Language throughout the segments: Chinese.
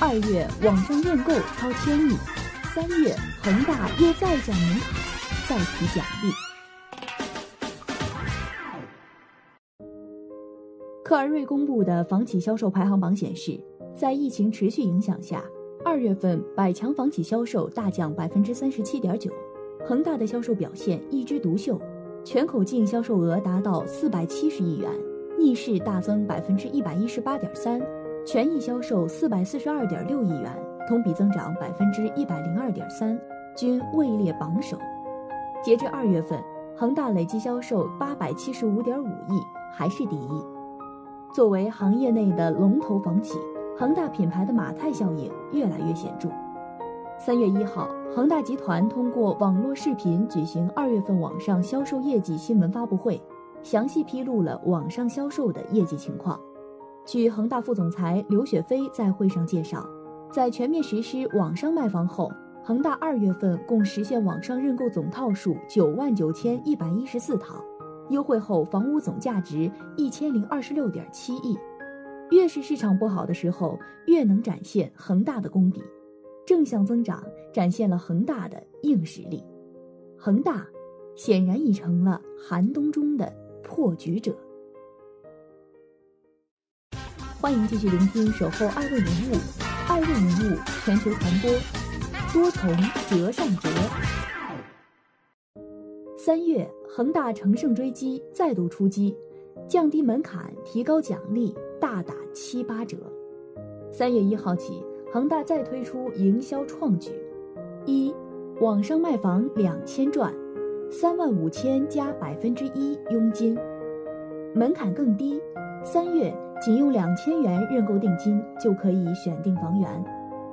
二月网上认购超千亿，三月恒大又再降门槛，再提奖励。克而瑞公布的房企销售排行榜显示，在疫情持续影响下，二月份百强房企销售大降百分之三十七点九，恒大的销售表现一枝独秀，全口径销售额达到四百七十亿元，逆势大增百分之一百一十八点三，权益销售四百四十二点六亿元，同比增长百分之一百零二点三，均位列榜首。截至二月份，恒大累计销售八百七十五点五亿，还是第一。作为行业内的龙头房企，恒大品牌的马太效应越来越显著。三月一号，恒大集团通过网络视频举行二月份网上销售业绩新闻发布会，详细披露了网上销售的业绩情况。据恒大副总裁刘雪飞在会上介绍，在全面实施网上卖房后，恒大二月份共实现网上认购总套数九万九千一百一十四套。优惠后房屋总价值一千零二十六点七亿，越是市场不好的时候，越能展现恒大的功底，正向增长展现了恒大的硬实力。恒大显然已成了寒冬中的破局者。欢迎继续聆听《守候爱问人物》，爱问人物全球传播，多重折上折。三月，恒大乘胜追击，再度出击，降低门槛，提高奖励，大打七八折。三月一号起，恒大再推出营销创举：一、网上卖房两千赚，三万五千加百分之一佣金，门槛更低，三月仅用两千元认购定金就可以选定房源。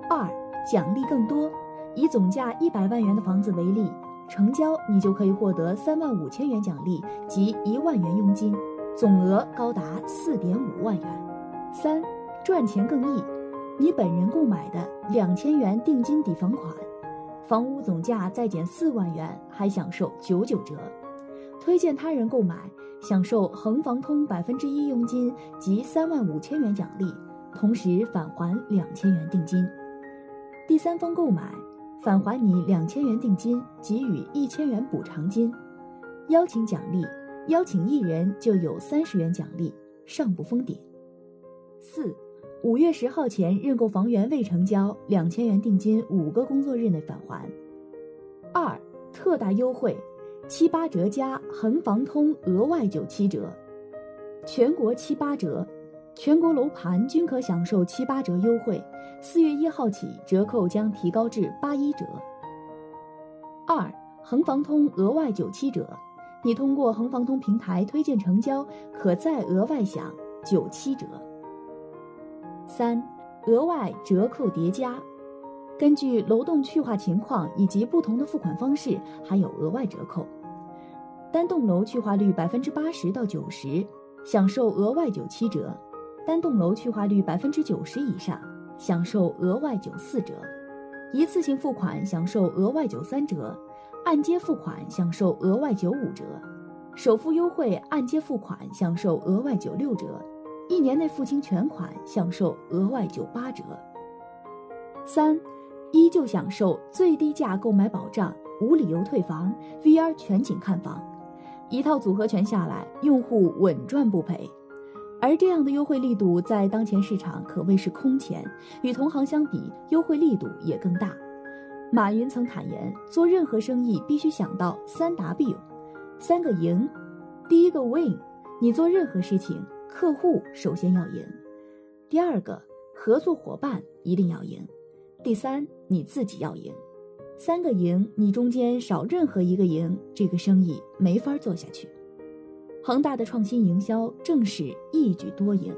二、奖励更多，以总价一百万元的房子为例。成交，你就可以获得三万五千元奖励及一万元佣金，总额高达四点五万元。三，赚钱更易，你本人购买的两千元定金抵房款，房屋总价再减四万元，还享受九九折。推荐他人购买，享受恒房通百分之一佣金及三万五千元奖励，同时返还两千元定金。第三方购买。返还你两千元定金，给予一千元补偿金。邀请奖励，邀请一人就有三十元奖励，上不封顶。四，五月十号前认购房源未成交，两千元定金五个工作日内返还。二，特大优惠，七八折加恒房通额外九七折，全国七八折。全国楼盘均可享受七八折优惠，四月一号起折扣将提高至八一折。二，恒房通额外九七折，你通过恒房通平台推荐成交，可再额外享九七折。三，额外折扣叠加，根据楼栋去化情况以及不同的付款方式，还有额外折扣。单栋楼去化率百分之八十到九十，享受额外九七折。单栋楼去化率百分之九十以上，享受额外九四折；一次性付款享受额外九三折；按揭付款享受额外九五折；首付优惠按揭付款享受额外九六折；一年内付清全款享受额外九八折。三，依旧享受最低价购买保障，无理由退房，VR 全景看房，一套组合拳下来，用户稳赚不赔。而这样的优惠力度在当前市场可谓是空前，与同行相比，优惠力度也更大。马云曾坦言，做任何生意必须想到三 W，三个赢。第一个 win，你做任何事情，客户首先要赢；第二个，合作伙伴一定要赢；第三，你自己要赢。三个赢，你中间少任何一个赢，这个生意没法做下去。恒大的创新营销正是一举多赢。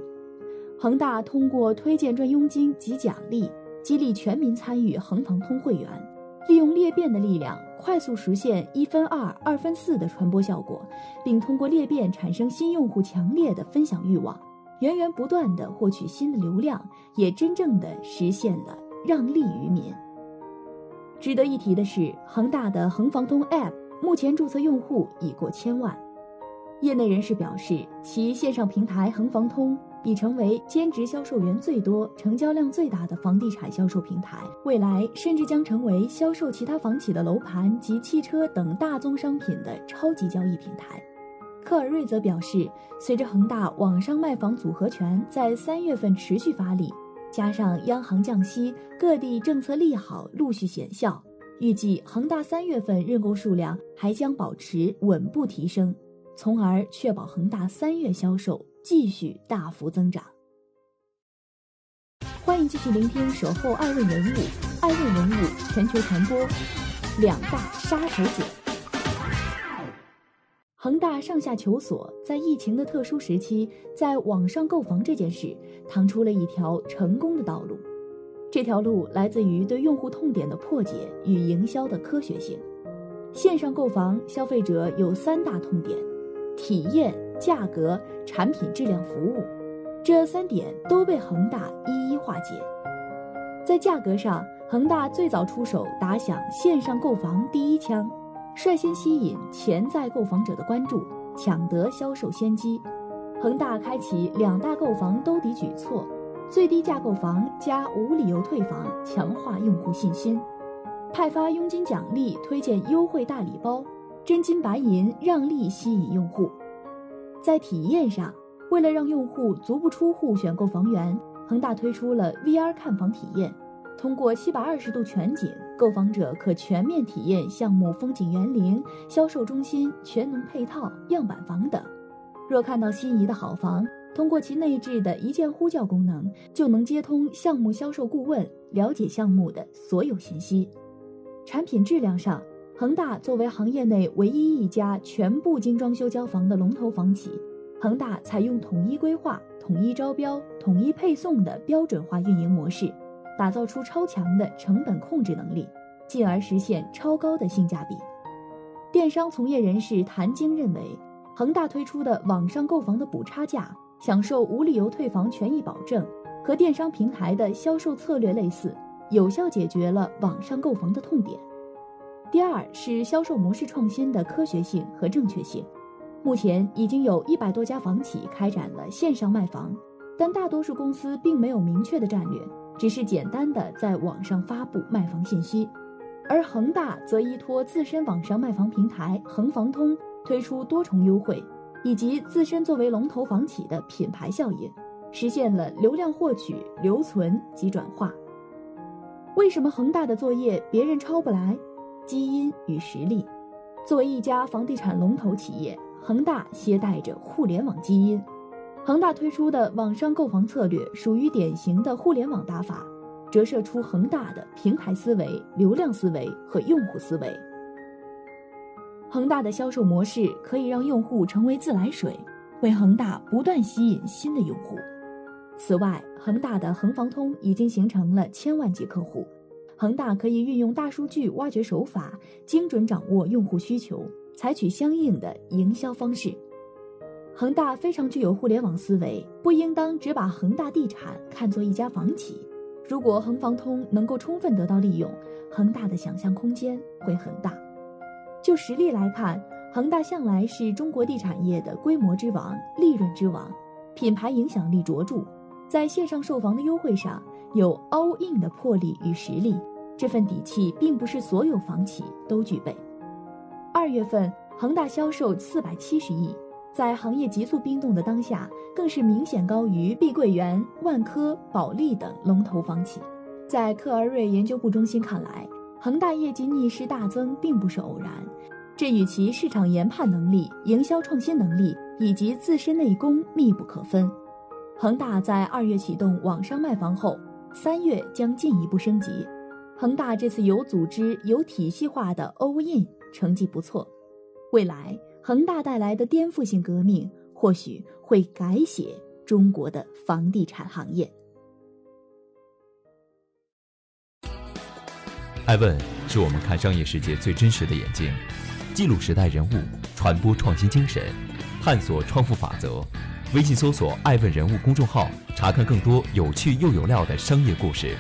恒大通过推荐赚佣金及奖励，激励全民参与恒房通会员，利用裂变的力量，快速实现一分二、二分四的传播效果，并通过裂变产生新用户强烈的分享欲望，源源不断的获取新的流量，也真正的实现了让利于民。值得一提的是，恒大的恒房通 App 目前注册用户已过千万。业内人士表示，其线上平台恒房通已成为兼职销售员最多、成交量最大的房地产销售平台，未来甚至将成为销售其他房企的楼盘及汽车等大宗商品的超级交易平台。科尔瑞则表示，随着恒大网上卖房组合拳在三月份持续发力。加上央行降息，各地政策利好陆续显效，预计恒大三月份认购数量还将保持稳步提升，从而确保恒大三月销售继续大幅增长。欢迎继续聆听《守候爱问人物》，爱问人物全球传播，两大杀手锏。恒大上下求索，在疫情的特殊时期，在网上购房这件事，趟出了一条成功的道路。这条路来自于对用户痛点的破解与营销的科学性。线上购房，消费者有三大痛点：体验、价格、产品质量、服务。这三点都被恒大一一化解。在价格上，恒大最早出手，打响线上购房第一枪。率先吸引潜在购房者的关注，抢得销售先机。恒大开启两大购房兜底举措：最低价购房加无理由退房，强化用户信心；派发佣金奖励，推荐优惠大礼包，真金白银让利吸引用户。在体验上，为了让用户足不出户选购房源，恒大推出了 VR 看房体验。通过七百二十度全景，购房者可全面体验项目风景园林、销售中心、全能配套、样板房等。若看到心仪的好房，通过其内置的一键呼叫功能，就能接通项目销售顾问，了解项目的所有信息。产品质量上，恒大作为行业内唯一一家全部精装修交房的龙头房企，恒大采用统一规划、统一招标、统一配送的标准化运营模式。打造出超强的成本控制能力，进而实现超高的性价比。电商从业人士谭晶认为，恒大推出的网上购房的补差价、享受无理由退房权益保证，和电商平台的销售策略类似，有效解决了网上购房的痛点。第二是销售模式创新的科学性和正确性。目前已经有一百多家房企开展了线上卖房，但大多数公司并没有明确的战略。只是简单的在网上发布卖房信息，而恒大则依托自身网上卖房平台恒房通推出多重优惠，以及自身作为龙头房企的品牌效应，实现了流量获取、留存及转化。为什么恒大的作业别人抄不来？基因与实力。作为一家房地产龙头企业，恒大携带着互联网基因。恒大推出的网上购房策略属于典型的互联网打法，折射出恒大的平台思维、流量思维和用户思维。恒大的销售模式可以让用户成为自来水，为恒大不断吸引新的用户。此外，恒大的恒房通已经形成了千万级客户，恒大可以运用大数据挖掘手法，精准掌握用户需求，采取相应的营销方式。恒大非常具有互联网思维，不应当只把恒大地产看作一家房企。如果恒房通能够充分得到利用，恒大的想象空间会很大。就实力来看，恒大向来是中国地产业的规模之王、利润之王，品牌影响力卓著，在线上售房的优惠上有 all in 的魄力与实力。这份底气并不是所有房企都具备。二月份，恒大销售四百七十亿。在行业急速冰冻的当下，更是明显高于碧桂园、万科、保利等龙头房企。在克而瑞研究部中心看来，恒大业绩逆势大增并不是偶然，这与其市场研判能力、营销创新能力以及自身内功密不可分。恒大在二月启动网上卖房后，三月将进一步升级。恒大这次有组织、有体系化的 all in 成绩不错，未来。恒大带来的颠覆性革命，或许会改写中国的房地产行业。爱问是我们看商业世界最真实的眼睛，记录时代人物，传播创新精神，探索创富法则。微信搜索“爱问人物”公众号，查看更多有趣又有料的商业故事。